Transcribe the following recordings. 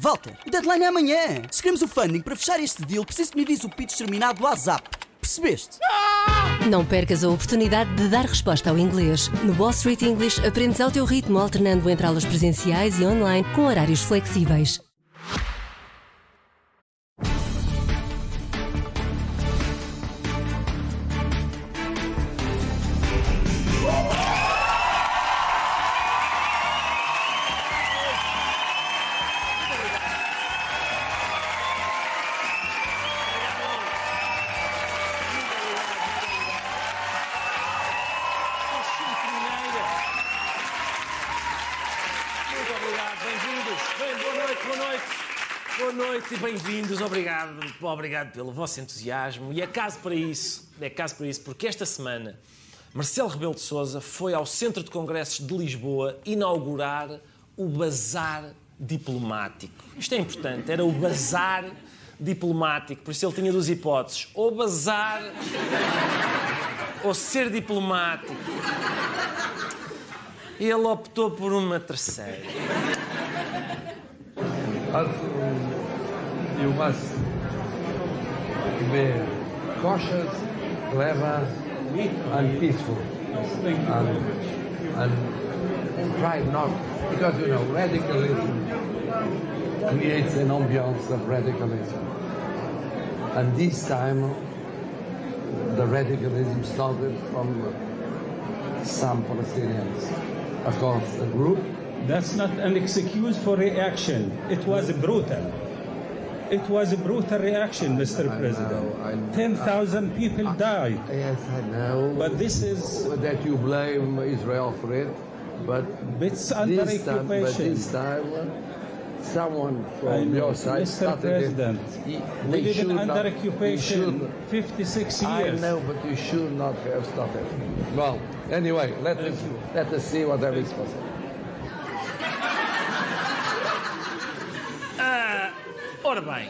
Walter, o deadline é amanhã. Se queremos o funding para fechar este deal, preciso que me envies o pitch terminado do WhatsApp. Percebeste? Não percas a oportunidade de dar resposta ao inglês. No Wall Street English aprendes ao teu ritmo, alternando entre aulas presenciais e online com horários flexíveis. Obrigado, pelo vosso entusiasmo. E é caso para isso, é caso para isso, porque esta semana Marcelo Rebelo de Sousa foi ao Centro de Congressos de Lisboa inaugurar o Bazar Diplomático. Isto é importante, era o Bazar Diplomático, por isso ele tinha duas hipóteses: ou bazar ou ser diplomático. Ele optou por uma terceira. You must be cautious, clever, and peaceful. And, and try not, because you know, radicalism creates an ambiance of radicalism. And this time, the radicalism started from some Palestinians. Of course, a group That's not an excuse for reaction. It was brutal. It was a brutal reaction, Mr. I President. know, I know. 10,000 people died. Yes, I know. But this is that you blame Israel for it, but It's under this time, but occupation. this time, uh, someone from know, your side Mr. started President. it. He- We they live should in not- under you occupation should- 56 I years. know, but you should not have started. Well, anyway, let us let us see what there is possible. Ora bem,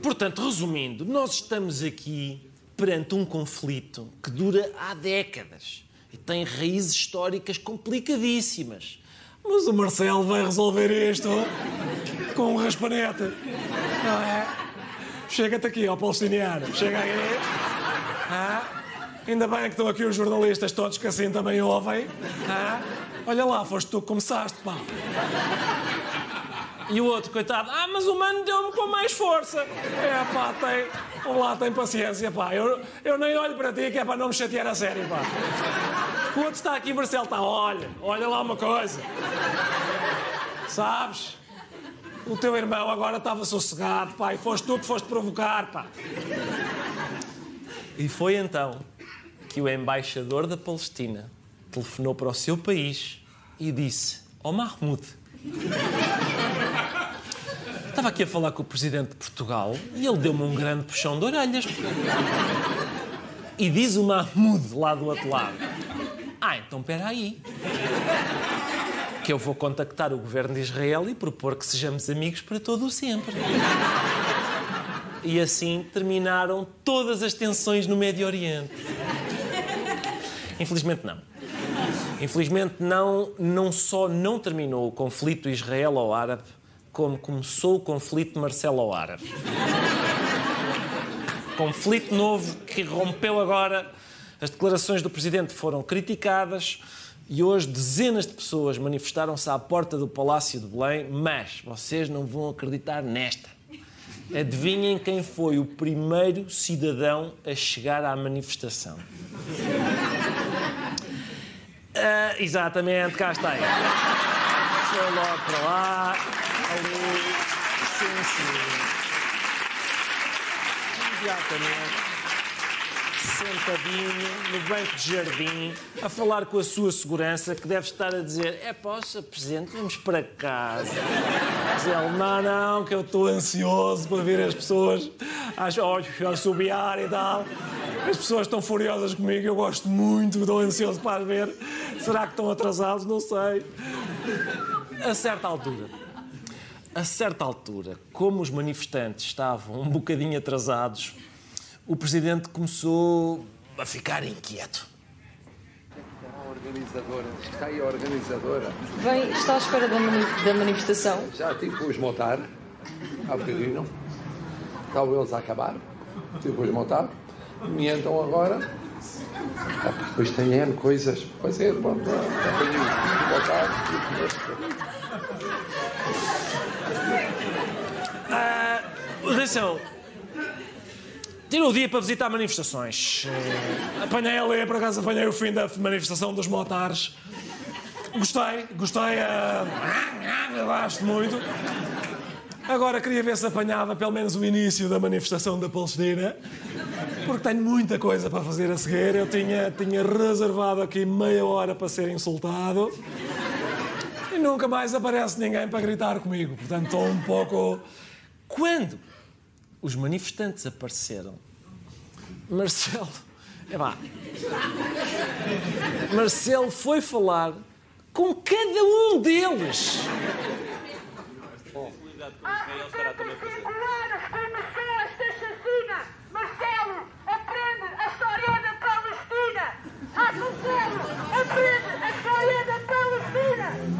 portanto, resumindo, nós estamos aqui perante um conflito que dura há décadas e tem raízes históricas complicadíssimas. Mas o Marcelo vai resolver isto com um raspanete. Não é? Chega-te aqui, ó palestiniano. Chega aí. Ah, ainda bem que estão aqui os jornalistas todos que assim também ouvem. Ah, olha lá, foste tu que começaste, pá. E o outro, coitado, ah, mas o mano deu-me com mais força. É, pá, tem. Lá, tem paciência, pá. Eu, eu nem olho para ti, que é para não me chatear a sério, pá. O outro está aqui, Marcelo, está, olha, olha lá uma coisa. Sabes? O teu irmão agora estava sossegado, pá, e foste tu que foste provocar, pá. E foi então que o embaixador da Palestina telefonou para o seu país e disse: Ó Mahmoud, estava aqui a falar com o presidente de Portugal e ele deu-me um grande puxão de orelhas. E diz o Mahmoud lá do outro lado: Ah, então espera aí. Que eu vou contactar o governo de Israel e propor que sejamos amigos para todo o sempre. E assim terminaram todas as tensões no Médio Oriente. Infelizmente não. Infelizmente não, não só não terminou o conflito israelo-árabe, como começou o conflito marcelo-árabe. Conflito novo que rompeu agora. As declarações do presidente foram criticadas e hoje dezenas de pessoas manifestaram-se à porta do Palácio de Belém, mas vocês não vão acreditar nesta. Adivinhem quem foi o primeiro cidadão a chegar à manifestação? Ah, exatamente, cá está ele. Foi logo para lá, ali, sim, sim. Imediatamente, sentadinho no banco de jardim, a falar com a sua segurança, que deve estar a dizer: É, poxa, Presidente, vamos para casa. Diz ele: Não, não, que eu estou ansioso para ver as pessoas a assobiar e tal. As pessoas estão furiosas comigo, eu gosto muito, estou ansioso para as ver. Será que estão atrasados? Não sei. A certa altura, a certa altura, como os manifestantes estavam um bocadinho atrasados, o presidente começou a ficar inquieto. organizadora. Diz que está aí a organizadora. Vem, está à espera da, mani- da manifestação. Já tive que os montar. Há bocadinho. Estavam eles a acabar. Tive que os montar. E então agora. ah, Depois tem N coisas para fazer. Pronto, montar. Atenção. Tirou o dia para visitar manifestações. Eh, Apanhei ali, por acaso apanhei o fim da manifestação dos motares. Gostei, gostei. gosto muito. Agora queria ver se apanhava pelo menos o início da manifestação da Palestina, porque tenho muita coisa para fazer a seguir. Eu tinha, tinha reservado aqui meia hora para ser insultado e nunca mais aparece ninguém para gritar comigo. Portanto, estou um pouco. Quando os manifestantes apareceram, Marcelo. É pá. Marcelo foi falar com cada um deles. Claro, começou esta chacina! Marcelo, aprende a história da Palestina! Ah, Marcelo, aprende a história da Palestina!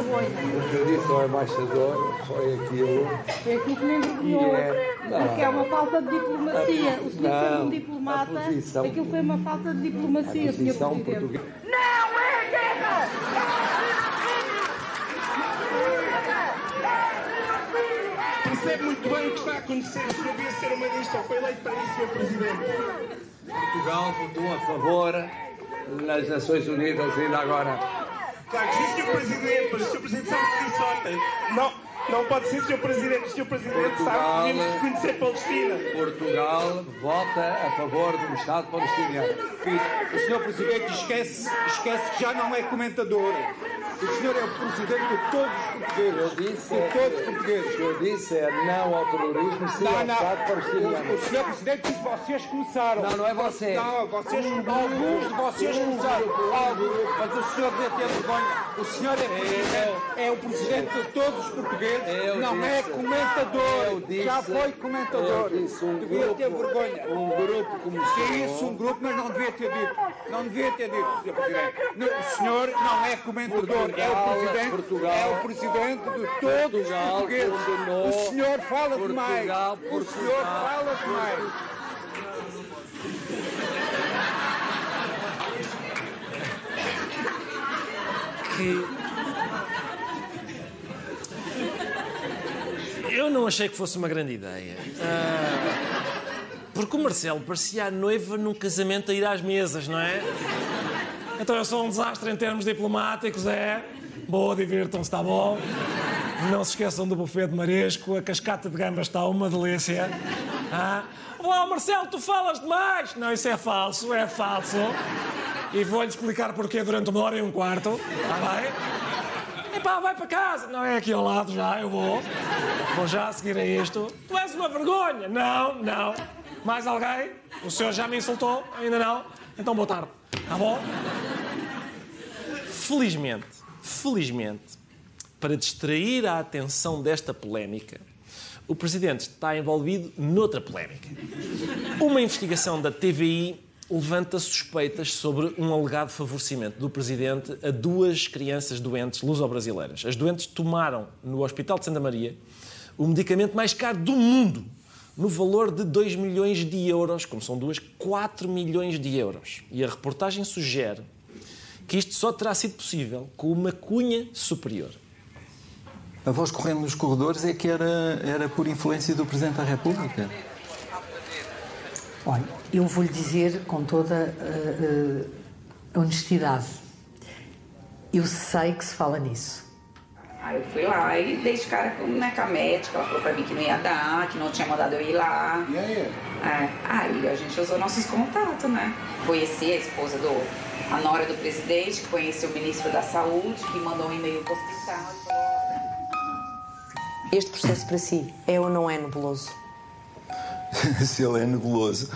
O que eu disse ao embaixador foi aquilo. É aquilo que me envergonhou. É- não. Porque é uma falta de diplomacia. O senhor Não, um diplomata, a posição- aquilo foi uma falta de diplomacia, A senhor posição Presidente. portuguesa. Não é guerra! Percebe muito bem o que está a acontecer. O senhor devia ser humanista. Foi eleito para isso, Sr. Presidente. Portugal votou a favor nas Nações Unidas ainda agora. Claro que sim, Sr. Presidente, mas o Sr. Presidente sabe que disse ontem. Não, não pode ser, Sr. Presidente. O Sr. Presidente Portugal- sabe que devemos reconhecer Palestina. Portugal vota a favor de um Estado palestiniano. O senhor Presidente esquece, esquece que já não é comentador. O senhor é o Presidente de todos os portugueses. Eu disse, De todos os portugueses. eu disse é não ao terrorismo, sim ao Estado palestiniano. O, o senhor Presidente disse vocês começaram. Não, não é você. Não, vocês, alguns de vocês começaram. Alguns, mas o senhor deve ter vergonha. O senhor é, presidente, é o Presidente de todos os portugueses. Eu não é disse- comentador. eu disse- já foi comentador. disse um devia ter grupo- vergonha. Um grupo começou. Isso, um grupo, mas não devia ter dito. Não devia ter dito, Sr. Presidente. Não, O senhor não é comentador, é o Portugal- Presidente, Portugal- é o Presidente de todos os Portugal portugueses. condenou- O senhor fala demais. Portugal- O senhor Portugal- fala demais. Eu não achei que fosse uma grande ideia. Ah, porque o Marcelo parecia a noiva num casamento a ir às mesas, não é? Então eu sou um desastre em termos diplomáticos, é. Boa, divirtam-se, está bom. Não se esqueçam do buffet de marisco, a cascata de gambas está uma delícia. Ah. Olá, Marcelo, tu falas demais! Não, isso é falso, é falso. E vou-lhe explicar porquê durante uma hora e um quarto. Está bem? Epá, vai para casa. Não é aqui ao lado já, eu vou. Vou já a seguir a isto. Tu és uma vergonha. Não, não. Mais alguém? O senhor já me insultou? Ainda não? Então boa tarde. Tá bom? Felizmente, felizmente, para distrair a atenção desta polémica, o Presidente está envolvido noutra polémica. Uma investigação da TVI levanta suspeitas sobre um alegado favorecimento do Presidente a duas crianças doentes luso-brasileiras. As doentes tomaram no Hospital de Santa Maria o medicamento mais caro do mundo, no valor de 2 milhões de euros, como são duas, 4 milhões de euros. E a reportagem sugere que isto só terá sido possível com uma cunha superior. A voz correndo nos corredores é que era, era por influência do Presidente da República. Olha, eu vou-lhe dizer com toda uh, uh, a honestidade. Eu sei que se fala nisso. Aí eu fui lá e dei de cara com, né, com a médica, ela falou pra mim que não ia dar, que não tinha mandado eu ir lá. E aí? É, aí a gente usou nossos contatos, né? Conheci a esposa do, a nora do presidente, que conheceu o ministro da saúde, que mandou um e-mail pro hospital. e falou, Este processo para si é ou não é nebuloso? Se ele é nebuloso.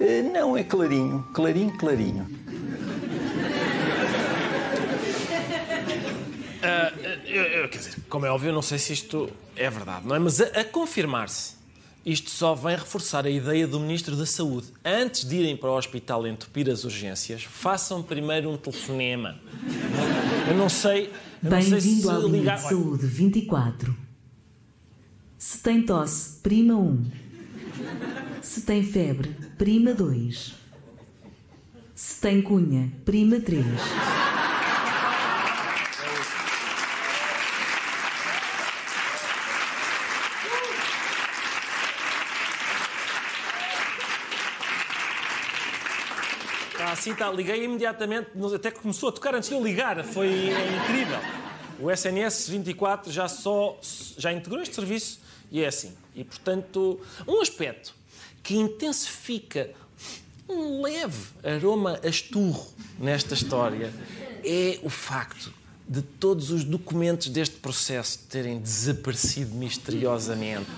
Eh, Não, é clarinho. Clarinho, clarinho. Ah, eu- eu- quer dizer, como é óbvio, eu não sei se isto é verdade, não é? Mas a, a confirmar-se, Isto só vem reforçar a ideia do Ministro da Saúde. Antes de irem para o hospital entupir as urgências, façam primeiro um telefonema. Eu não sei. Bem-vindo se à linha de saúde 24. Se tem tosse, prima 1. Se tem febre, prima 2. Se tem cunha, prima 3. Assim, está. Liguei imediatamente, até que começou a tocar antes de eu ligar. Foi incrível. O SNS 24 já só já integrou este serviço e é assim. E portanto, um aspecto que intensifica um leve aroma a esturro nesta história é o facto de todos os documentos deste processo terem desaparecido misteriosamente.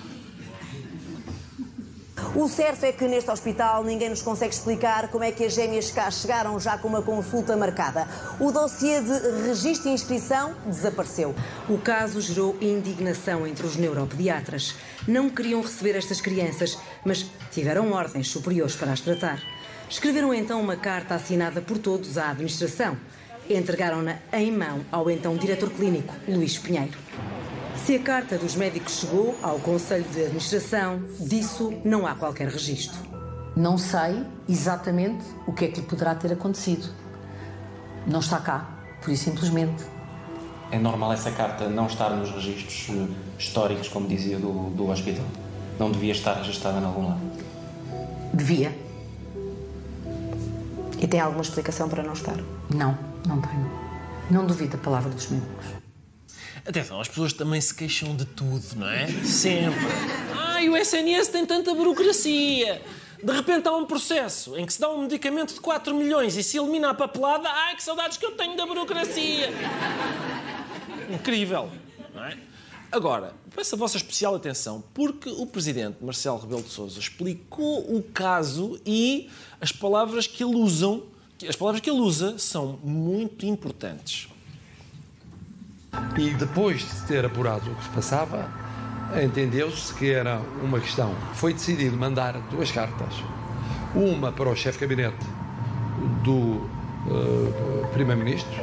O certo é que neste hospital ninguém nos consegue explicar como é que as gêmeas cá chegaram já com uma consulta marcada. O dossiê de registro e inscrição desapareceu. O caso gerou indignação entre os neuropediatras. Não queriam receber estas crianças, mas tiveram ordens superiores para as tratar. Escreveram então uma carta assinada por todos à administração. Entregaram-na em mão ao então diretor clínico, Luís Pinheiro. Se a carta dos médicos chegou ao Conselho de Administração, disso não há qualquer registro. Não sei exatamente o que é que lhe poderá ter acontecido. Não está cá, por isso simplesmente. É normal essa carta não estar nos registros eh, históricos, como dizia, do, do hospital. Não devia estar registada em algum lado. Devia. E tem alguma explicação para não estar? Não, não tenho. Não duvido a palavra dos médicos. Atenção, as pessoas também se queixam de tudo, não é? Sempre. Ai, o SNS tem tanta burocracia. De repente há um processo em que se dá um medicamento de 4 milhões e se elimina a papelada. Ai, que saudades que eu tenho da burocracia. Incrível, não é? Agora, peço a vossa especial atenção, porque o presidente Marcelo Rebelo de Sousa explicou o caso e as palavras que ele usam, as palavras que ele usa são muito importantes. E depois de ter apurado o que se passava, entendeu-se que era uma questão. Foi decidido mandar duas cartas. Uma para o chefe de gabinete do eh, Primeiro-Ministro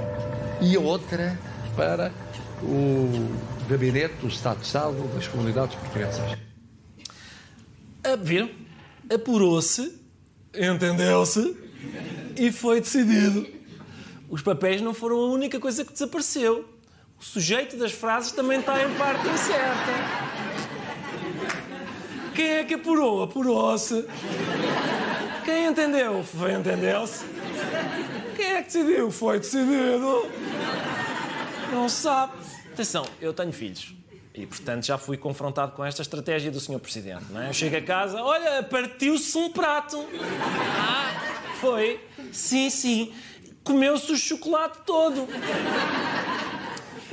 e outra para o gabinete do Estado de Estado das comunidades portuguesas. A, viram? Apurou-se, entendeu-se e foi decidido. Os papéis não foram a única coisa que desapareceu. O sujeito das frases também está em parte incerta. Quem é que apurou? Apurou-se. Quem entendeu? Foi entendeu-se. Quem é que decidiu? Foi decidido. Não sabe. Atenção, eu tenho filhos. E, portanto, já fui confrontado com esta estratégia do Sr. Presidente. Não é? Eu chego a casa, olha, partiu-se um prato. Ah, foi? Sim, sim. Comeu-se o chocolate todo.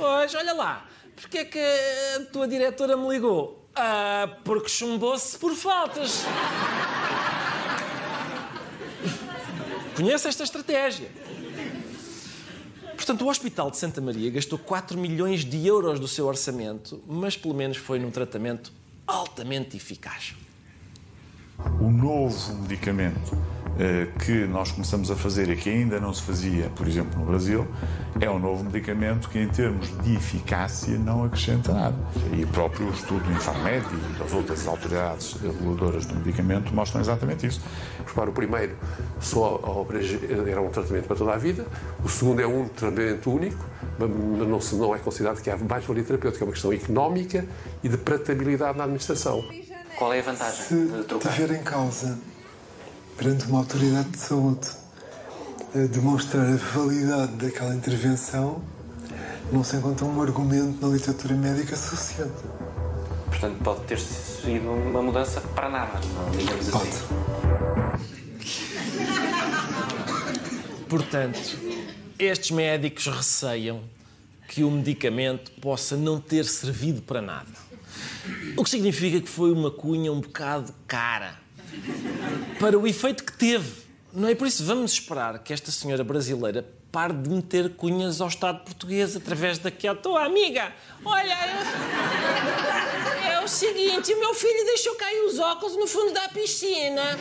Pois, olha lá. Porquê é que a tua diretora me ligou? Ah, porque chumbou-se por faltas. Conhece esta estratégia. Portanto, o Hospital de Santa Maria gastou 4 milhões de euros do seu orçamento, mas pelo menos foi num tratamento altamente eficaz. O novo medicamento que nós começamos a fazer e que ainda não se fazia, por exemplo, no Brasil, é um novo medicamento que, em termos de eficácia, não acrescenta nada. E o próprio estudo do Infarmed e das outras autoridades reguladoras do medicamento mostram exatamente isso. Repara, o primeiro só era um tratamento para toda a vida, o segundo é um tratamento único, mas não, se, não é considerado que há mais-valia terapêutica, é uma questão económica e de pratabilidade na administração. Qual é a vantagem Se de trocar? tiver em causa, perante uma autoridade de saúde, a demonstrar a validade daquela intervenção, não se encontra um argumento na literatura médica associado. Portanto, pode ter sido uma mudança para nada, não digamos assim. Portanto, estes médicos receiam que o medicamento possa não ter servido para nada. O que significa que foi uma cunha um bocado cara para o efeito que teve. Não é por isso vamos esperar que esta senhora brasileira pare de meter cunhas ao Estado português através daquela. Tua amiga, olha, é o seguinte: meu filho deixou cair os óculos no fundo da piscina.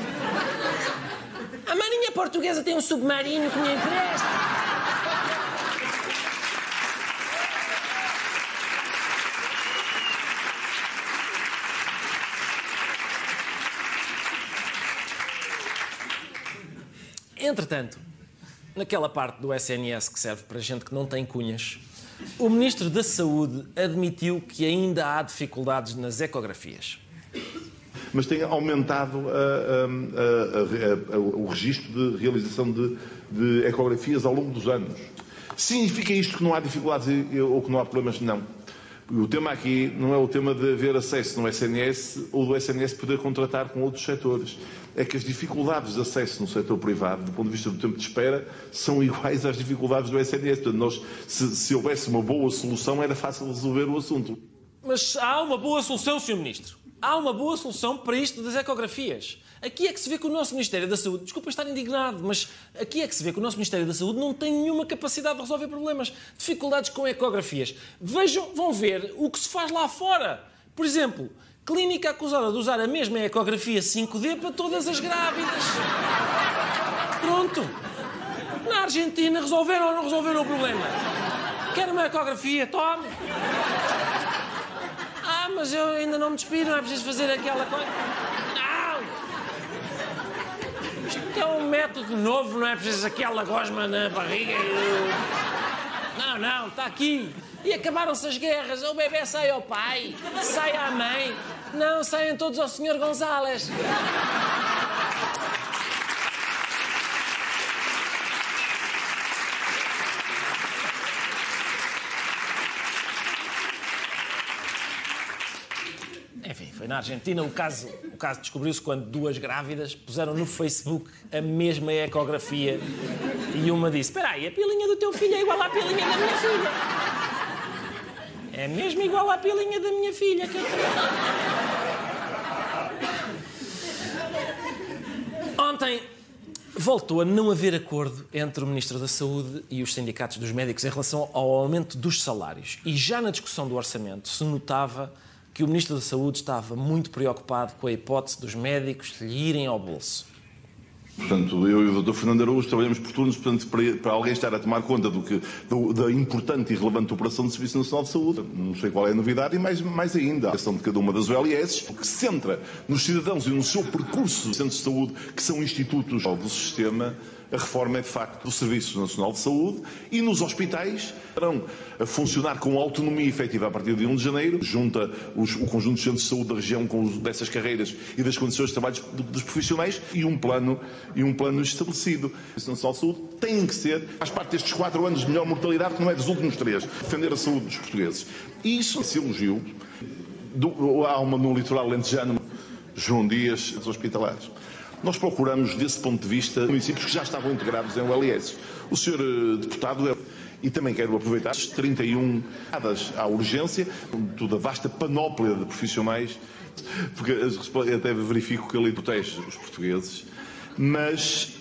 A marinha portuguesa tem um submarino que me empresta. Entretanto, naquela parte do SNS que serve para gente que não tem cunhas, o Ministro da Saúde admitiu que ainda há dificuldades nas ecografias. Mas tem aumentado a, a, a, o registro de realização de, de ecografias ao longo dos anos. Significa isto que não há dificuldades ou que não há problemas? Não. O tema aqui não é o tema de haver acesso no SNS ou do SNS poder contratar com outros setores. É que as dificuldades de acesso no setor privado, do ponto de vista do tempo de espera, são iguais às dificuldades do SNS. Portanto, nós, se, se houvesse uma boa solução, era fácil resolver o assunto. Mas há uma boa solução, Sr. Ministro. Há uma boa solução para isto das ecografias. Aqui é que se vê que o nosso Ministério da Saúde, desculpa estar indignado, mas aqui é que se vê que o nosso Ministério da Saúde não tem nenhuma capacidade de resolver problemas. Dificuldades com ecografias. Vejam, vão ver o que se faz lá fora. Por exemplo, clínica acusada de usar a mesma ecografia 5D para todas as grávidas. Pronto. Na Argentina resolveram ou não resolveram o problema? Quer uma ecografia? Tome. Ah, mas eu ainda não me despido, não é preciso fazer aquela coisa. Isto é um método novo, não é preciso aquela gosma na barriga. Não, não, está aqui. E acabaram-se as guerras. O bebê sai ao pai, sai à mãe. Não, saem todos ao Sr. Gonzales. Enfim, foi na Argentina. O caso, o caso descobriu-se quando duas grávidas puseram no Facebook a mesma ecografia e uma disse: Espera aí, a pilinha do teu filho é igual à pilinha da minha filha. É mesmo igual à pilinha da minha filha. Que eu... Ontem voltou a não haver acordo entre o Ministro da Saúde e os sindicatos dos médicos em relação ao aumento dos salários. E já na discussão do orçamento se notava que o Ministro da Saúde estava muito preocupado com a hipótese dos médicos lhe irem ao bolso. Portanto, eu e o Dr. Fernando Araújo trabalhamos por turnos portanto, para, alguém estar a tomar conta do que, do, da importante e relevante operação do Serviço Nacional de Saúde. Não sei qual é a novidade e mais, mais ainda a questão de cada uma das OLS, que se centra nos cidadãos e no seu percurso de centros de saúde, que são institutos do sistema, a reforma é de facto do Serviço Nacional de Saúde e nos hospitais a funcionar com autonomia efetiva a partir de 1 de janeiro, junta os, o conjunto de centros de saúde da região com os, dessas carreiras e das condições de trabalho dos profissionais e um plano, e um plano estabelecido. O Serviço Nacional de Saúde tem que ser, faz parte destes quatro anos de melhor mortalidade, que não é dos últimos três, defender a saúde dos portugueses. Isso se elogiu. Do, há uma no litoral lentejano, João Dias, dos hospitalares. Nós procuramos, desse ponto de vista, municípios que já estavam integrados em OLS. O senhor deputado é e também quero aproveitar as 31 dadas à urgência, toda a vasta panóplia de profissionais, porque até verifico que ele protege os portugueses, mas.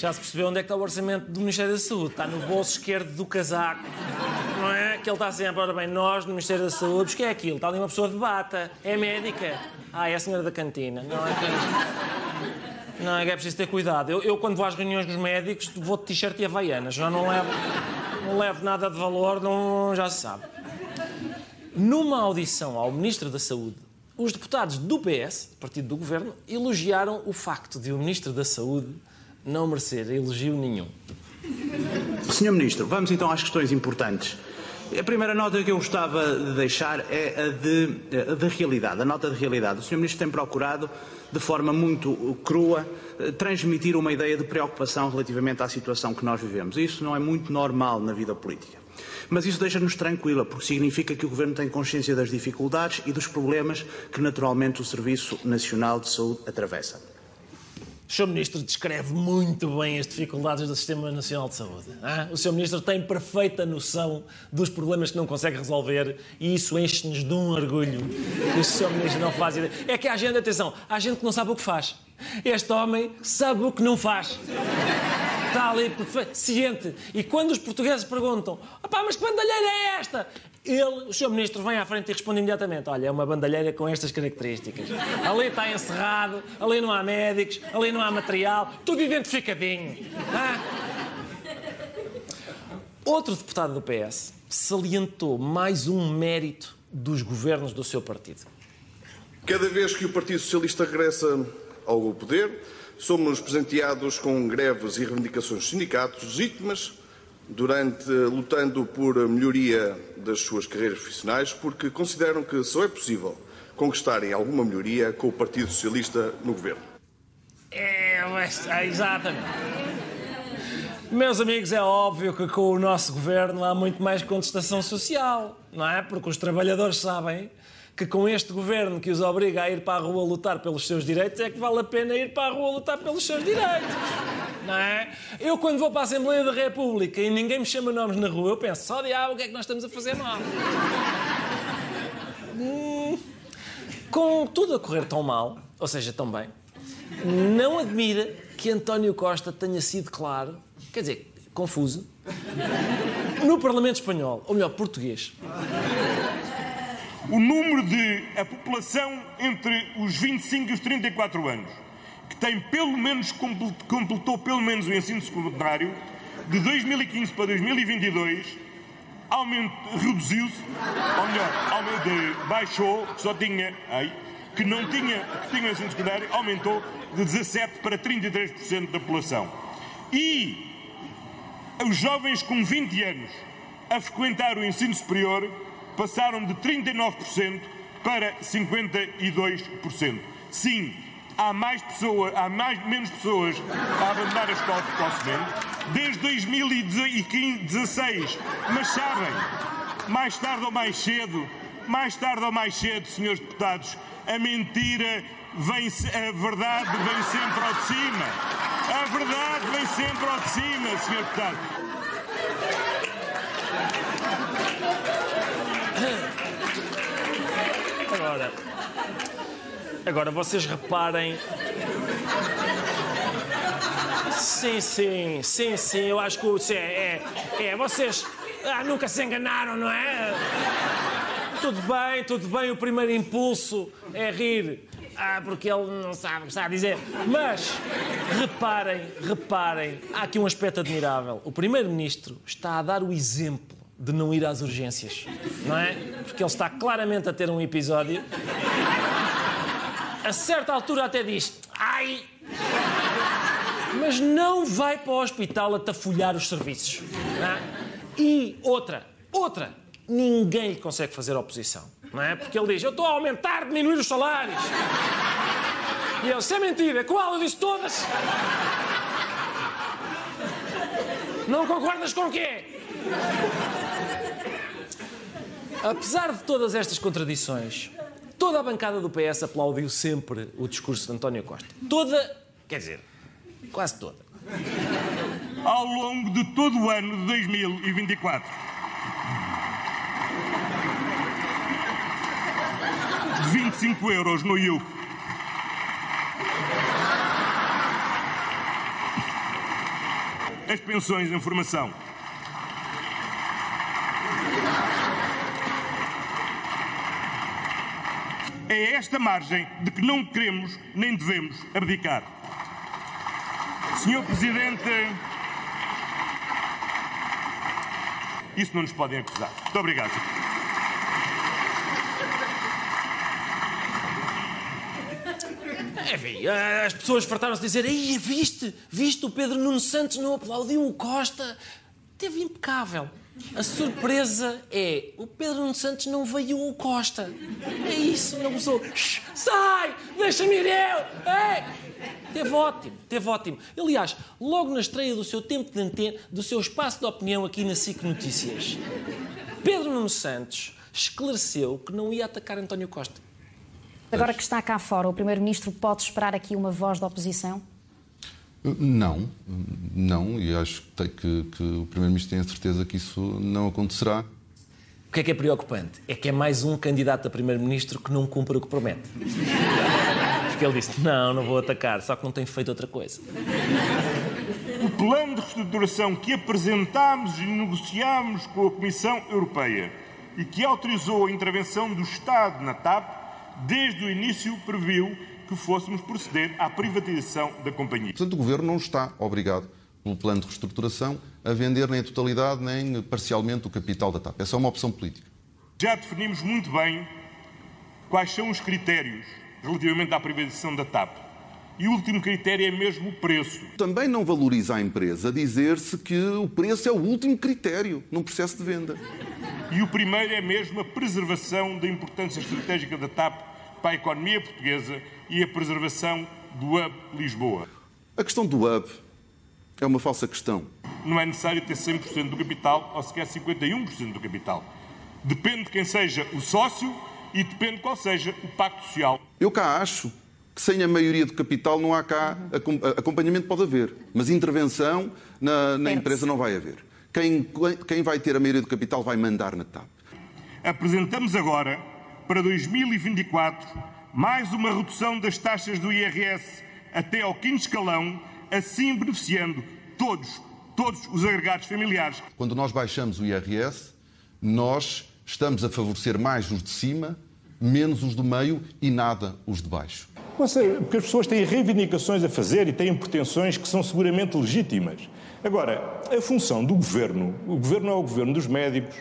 Já se percebeu onde é que está o orçamento do Ministério da Saúde? Está no bolso esquerdo do casaco. Não é? Que ele está sempre, ora bem, nós no Ministério da Saúde, mas que é aquilo? Está ali uma pessoa de bata, é médica. Ah, é a senhora da cantina. Não é que... Não, é é preciso ter cuidado. Eu, eu quando vou às reuniões dos médicos, vou de t-shirt e havaianas. Já não levo, não levo nada de valor, não, já se sabe. Numa audição ao Ministro da Saúde, os deputados do PS, partido do Governo, elogiaram o facto de o Ministro da Saúde não merecer elogio nenhum. Senhor Ministro, vamos então às questões importantes. A primeira nota que eu gostava de deixar é a de, de realidade, a nota de realidade. O Sr. Ministro tem procurado, de forma muito crua, transmitir uma ideia de preocupação relativamente à situação que nós vivemos. Isso não é muito normal na vida política. Mas isso deixa-nos tranquila, porque significa que o Governo tem consciência das dificuldades e dos problemas que naturalmente o Serviço Nacional de Saúde atravessa. O Sr. Ministro descreve muito bem as dificuldades do Sistema Nacional de Saúde. ah? O Sr. Ministro tem perfeita noção dos problemas que não consegue resolver e isso enche-nos de um orgulho que o Sr. Ministro não faz ideia. É que há gente, atenção, há gente que não sabe o que faz. Este homem sabe o que não faz. Está ali ciente. E quando os portugueses perguntam, opá, mas que bandalheira é esta? Ele, o Sr. Ministro, vem à frente e responde imediatamente: Olha, é uma bandalheira com estas características. Ali está encerrado, ali não há médicos, ali não há material, tudo identificadinho. Ah? Outro deputado do PS salientou mais um mérito dos governos do seu partido. Cada vez que o Partido Socialista regressa ao poder, somos presenteados com greves e reivindicações dos sindicatos legítimas, durante, lutando por melhoria das suas carreiras profissionais, porque consideram que só é possível conquistarem alguma melhoria com o Partido Socialista no governo. É, é, exatamente. Meus amigos, é óbvio que com o nosso governo há muito mais contestação social, não é? Porque os trabalhadores sabem que com este governo que os obriga a ir para a rua lutar pelos seus direitos é que vale a pena ir para a rua lutar pelos seus direitos. Não é? Eu, quando vou para a Assembleia da República e ninguém me chama nomes na rua, eu penso, só diabo, o que é que nós estamos a fazer mal? Hum, com tudo a correr tão mal, ou seja, tão bem, não admira que António Costa tenha sido claro, quer dizer, confuso, no Parlamento Espanhol, ou melhor, português. O número de a população entre os 25 e os 34 anos que tem pelo menos comple- completou pelo menos o ensino secundário de 2015 para 2022 aument- reduziu-se, ou melhor, baixou, só tinha, ai, que não tinha, que tinha o ensino secundário, aumentou de 17 para 33% da população. E os jovens com 20 anos a frequentar o ensino superior passaram de 39% para 52%. Sim, há mais pessoas, há mais, menos pessoas a abandonar a escola precocemente desde 2016. Mas sabem, mais tarde ou mais cedo, mais tarde ou mais cedo, senhores deputados, a mentira vem, a verdade vem sempre ao de cima. A verdade vem sempre ao de cima, senhor deputado. Agora, agora vocês reparem. Sim, sim, sim, sim, eu acho que sim, é, é, é, vocês ah, nunca se enganaram, não é? Tudo bem, tudo bem, o primeiro impulso é rir. Ah, porque ele não sabe o que está a dizer. Mas, reparem, reparem, há aqui um aspecto admirável. O Primeiro-Ministro está a dar o exemplo de não ir às urgências, não é? Porque ele está claramente a ter um episódio. A certa altura até diz: Ai! Mas não vai para o hospital a tafolhar os serviços. é? E outra, outra, ninguém lhe consegue fazer oposição, não é? Porque ele diz: Eu estou a aumentar, diminuir os salários. E ele, isso é mentira, qual? Eu disse todas. Não concordas com o quê? Apesar de todas estas contradições, toda a bancada do PS aplaudiu sempre o discurso de António Costa. Toda, quer dizer, quase toda. Ao longo de todo o ano de 2024. De 25 euros no IUC. As pensões de informação. É esta margem de que não queremos nem devemos abdicar. Senhor Presidente, isso não nos podem acusar. Muito obrigado. Enfim, eh, as pessoas fartaram-se de dizer: Ei, viste? Viste? O Pedro Nuno Santos não aplaudiu o Costa. Teve impecável. A surpresa é: o Pedro Nuno Santos não veio o Costa. É isso, não usou. Sai! Deixa-me ir eu! Ei! Teve ótimo, teve ótimo. Aliás, logo na estreia do seu tempo de antena, do seu espaço de opinião aqui na SIC Notícias, Pedro Nuno Santos esclareceu que não ia atacar António Costa. Agora que está cá fora, o Primeiro-Ministro pode esperar aqui uma voz da oposição? Não, não, e acho que, que, que o Primeiro-Ministro tem a certeza que isso não acontecerá. O que é que é preocupante? É que é mais um candidato a Primeiro-Ministro que não cumpre o que promete. Porque ele disse: Não, não vou atacar, só que não tem feito outra coisa. O plano de reestruturação que apresentámos e negociámos com a Comissão Europeia e que autorizou a intervenção do Estado na TAP, desde o início previu que fôssemos proceder à privatização da companhia. Portanto, o Governo não está obrigado, pelo plano de reestruturação, a vender nem a totalidade nem parcialmente o capital da TAP. Essa é uma opção política. Já definimos muito bem quais são os critérios relativamente à privatização da TAP. E o último critério é mesmo o preço. Também não valoriza a empresa dizer-se que o preço é o último critério num processo de venda. E o primeiro é mesmo a preservação da importância estratégica da TAP para a economia portuguesa e a preservação do hub Lisboa. A questão do hub é uma falsa questão. Não é necessário ter 100% do capital ou sequer 51% do capital. Depende de quem seja o sócio e depende de qual seja o pacto social. Eu cá acho que sem a maioria do capital não há cá acompanhamento pode haver, mas intervenção na, na empresa não vai haver. Quem, quem vai ter a maioria do capital vai mandar na TAP. Apresentamos agora para 2024 mais uma redução das taxas do IRS até ao quinto escalão, assim beneficiando todos, todos os agregados familiares. Quando nós baixamos o IRS, nós estamos a favorecer mais os de cima, menos os do meio e nada os de baixo. Porque as pessoas têm reivindicações a fazer e têm pretensões que são seguramente legítimas. Agora, a função do governo, o governo é o governo dos médicos,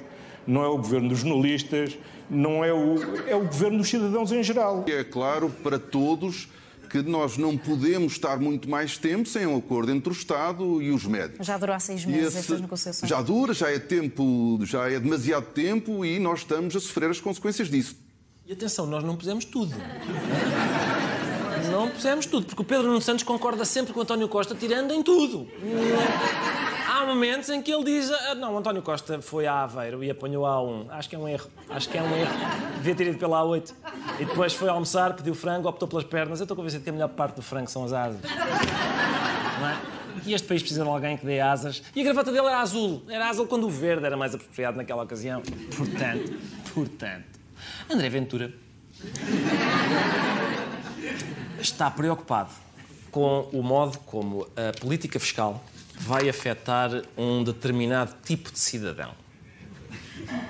não é o governo dos jornalistas, não é o, é o governo dos cidadãos em geral. É claro para todos que nós não podemos estar muito mais tempo sem um acordo entre o Estado e os médicos. Já durou há seis meses esse, estas negociações. Já dura, já é tempo, já é demasiado tempo e nós estamos a sofrer as consequências disso. E atenção, nós não pusemos tudo. Não pusemos tudo, porque o Pedro Nuno Santos concorda sempre com o António Costa, tirando em tudo. Há momentos em que ele diz: ah, Não, o António Costa foi a Aveiro e apanhou a A1. Acho que é um erro. Acho que é um erro. Devia ter ido pela A8. E depois foi almoçar, pediu frango, optou pelas pernas. Eu estou convencido que a melhor parte do frango são as asas. Não é? E este país precisa de alguém que dê asas. E a gravata dele era azul. Era azul quando o verde era mais apropriado naquela ocasião. Portanto, portanto. André Ventura está preocupado com o modo como a política fiscal vai afetar um determinado tipo de cidadão.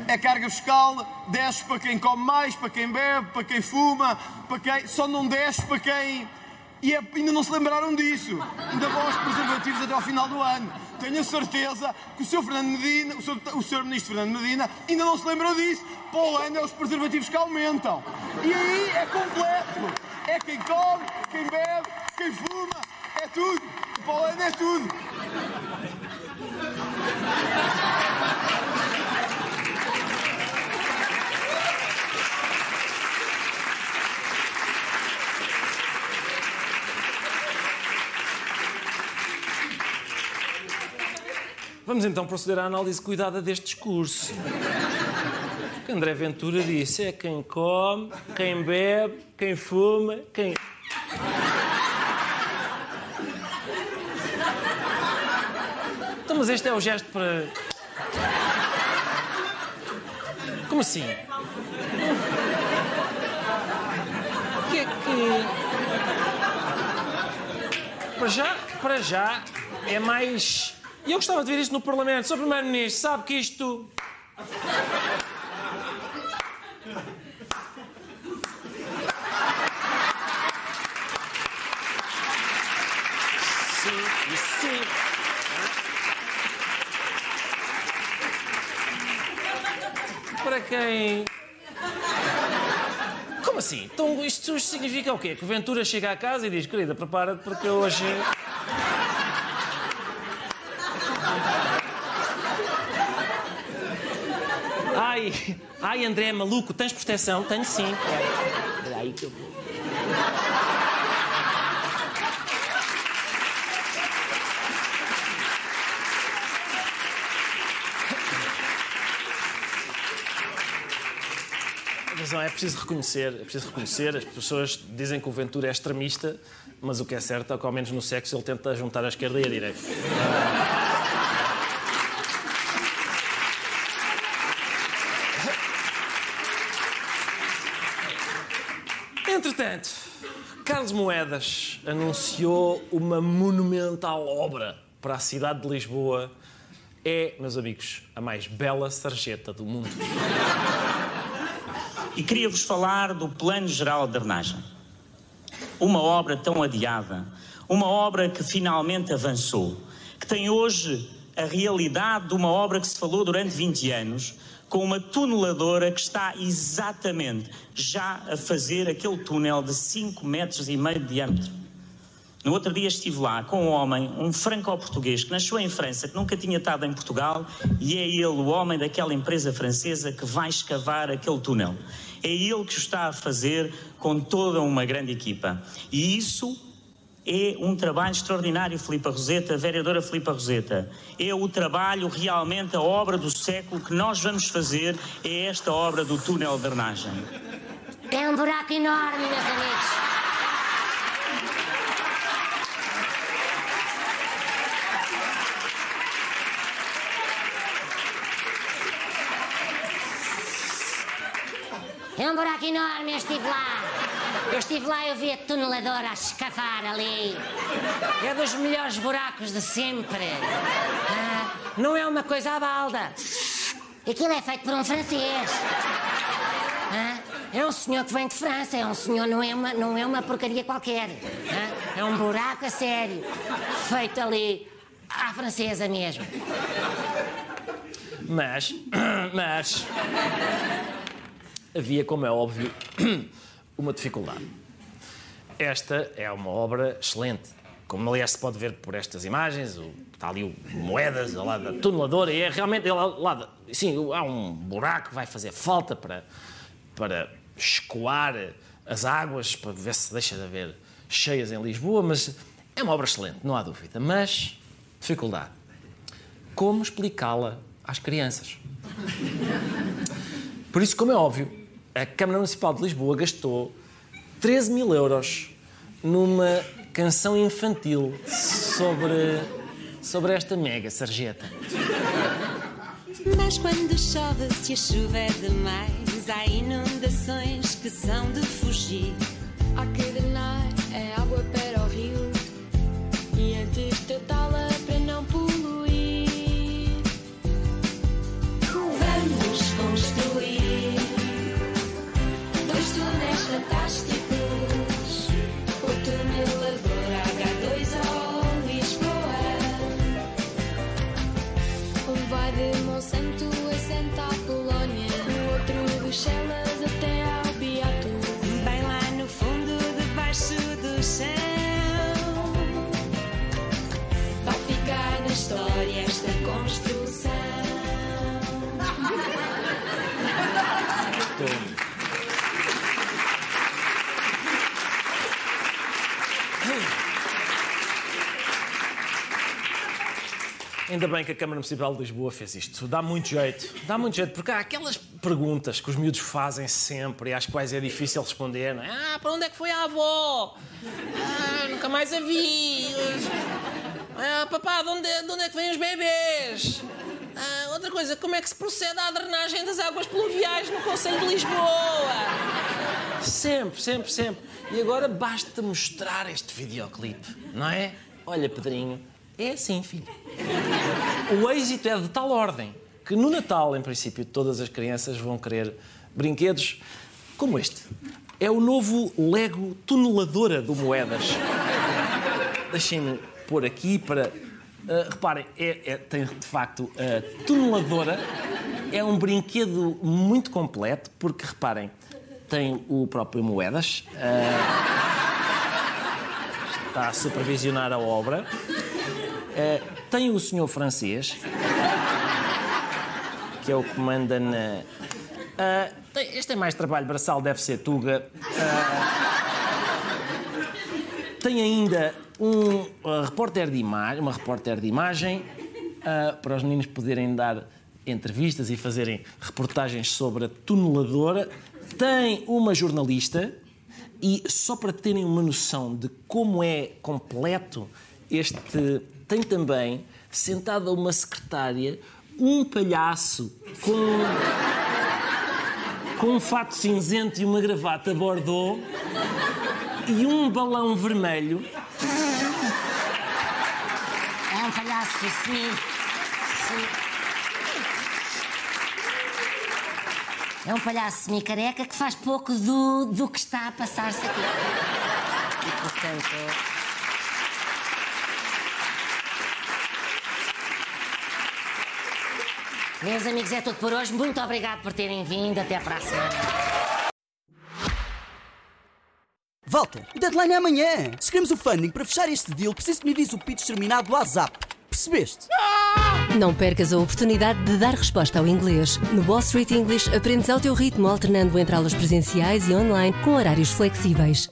É carga fiscal, desce para quem come mais, para quem bebe, para quem fuma, para quem. só não desce para quem. E é... ainda não se lembraram disso. Ainda vão aos preservativos até ao final do ano. Tenho a certeza que o Sr. Fernando Medina, o Sr. O. Ministro Fernando Medina, ainda não se lembrou disso. Para o ano é os preservativos que aumentam. E aí é completo. É quem come, quem bebe, quem fuma, é tudo. Para o ano é tudo. Vamos então proceder à análise cuidada deste discurso. O que André Ventura disse é quem come, quem bebe, quem fuma, quem. Mas este é o gesto para. Como assim? O que é que. Para já, para já, é mais. E eu gostava de ver isto no Parlamento. Sr. Primeiro-Ministro, sabe que isto. Sim, isso sim. Quem. Como assim? Então isto, significa o quê? Que o Ventura chega à casa e diz: querida, prepara-te porque hoje. Ai, ai, André, maluco, tens proteção? Tenho sim. Espera aí que eu vou. Mas não, é preciso reconhecer, é preciso reconhecer, as pessoas dizem que o Ventura é extremista, mas o que é certo é que, ao menos no sexo, ele tenta juntar a esquerda e a direita. Entretanto, Carlos Moedas anunciou uma monumental obra para a cidade de Lisboa. É, meus amigos, a mais bela sarjeta do mundo. E queria-vos falar do Plano Geral de Drenagem. Uma obra tão adiada, uma obra que finalmente avançou, que tem hoje a realidade de uma obra que se falou durante 20 anos, com uma tuneladora que está exatamente já a fazer aquele túnel de 5 metros e meio de diâmetro. No outro dia estive lá com um homem, um franco-português, que nasceu em França, que nunca tinha estado em Portugal, e é ele o homem daquela empresa francesa que vai escavar aquele túnel. É ele que o está a fazer com toda uma grande equipa. E isso é um trabalho extraordinário, Filipa Roseta, vereadora Filipa Roseta. É o trabalho, realmente, a obra do século que nós vamos fazer, é esta obra do túnel de drenagem. É um buraco enorme, meus amigos. É um buraco enorme, eu estive lá. Eu estive lá e eu vi a tuneladora a escavar ali. É dos melhores buracos de sempre. Ah, não é uma coisa à balda. Aquilo é feito por um francês. Ah, é um senhor que vem de França, é um senhor, não é uma, não é uma porcaria qualquer. Ah, é um buraco a sério. Feito ali à francesa mesmo. Mas, mas, havia, como é óbvio, uma dificuldade. Esta é uma obra excelente. Como aliás se pode ver por estas imagens, o, está ali o moedas ao lado da tuneladora e é realmente é lá, sim, há um buraco vai fazer falta para, para escoar as águas, para ver se deixa de haver cheias em Lisboa, mas é uma obra excelente, não há dúvida. Mas, dificuldade. Como explicá-la às crianças? Por isso, como é óbvio, a Câmara Municipal de Lisboa gastou 13 mil euros numa canção infantil sobre, sobre esta mega sarjeta. Mas quando chove, se a chuva é demais, há inundações que são de fugir. Há que drenar a água Ainda bem que a Câmara Municipal de Lisboa fez isto. Dá muito jeito. Dá muito jeito, porque há aquelas perguntas que os miúdos fazem sempre e às quais é difícil responder. Não é? Ah, para onde é que foi a avó? Ah, nunca mais a vi. Ah, papá, de onde, de onde é que vêm os bebês? Ah, outra coisa, como é que se procede à drenagem das águas pluviais no Conselho de Lisboa? Sempre, sempre, sempre. E agora basta mostrar este videoclipe, não é? Olha, Pedrinho, é assim, filho. O êxito é de tal ordem que no Natal, em princípio, todas as crianças vão querer brinquedos como este. É o novo Lego tuneladora do Moedas. Deixem-me pôr aqui para. ah, reparem, é, é- tem de facto a tuneladora. É um brinquedo muito completo, porque reparem, tem o próprio Moedas. ah, está a supervisionar a obra. Eh, tem o senhor francês, que é o que manda na. Ah, tem- este é mais trabalho braçal, deve ser Tuga. Ah, tem ainda um repórter de imagem, uma repórter de imagem para os meninos poderem dar entrevistas e fazerem reportagens sobre a tuneladora. tem uma jornalista e só para terem uma noção de como é completo este tem também sentada uma secretária um palhaço com com um fato cinzento e uma gravata bordô e um balão vermelho. É um palhaço, sim. sim. É um palhaço semi-careca que faz pouco do, do que está a passar-se aqui. E, portanto... Meus amigos, é tudo por hoje. Muito obrigado por terem vindo. Até para a semana. Walter, o deadline é amanhã. Se queremos o funding para fechar este deal, preciso que me avise o pitch terminado do WhatsApp. Percebeste? Não percas a oportunidade de dar resposta ao inglês. No Wall Street English aprendes ao teu ritmo, alternando entre aulas presenciais e online com horários flexíveis.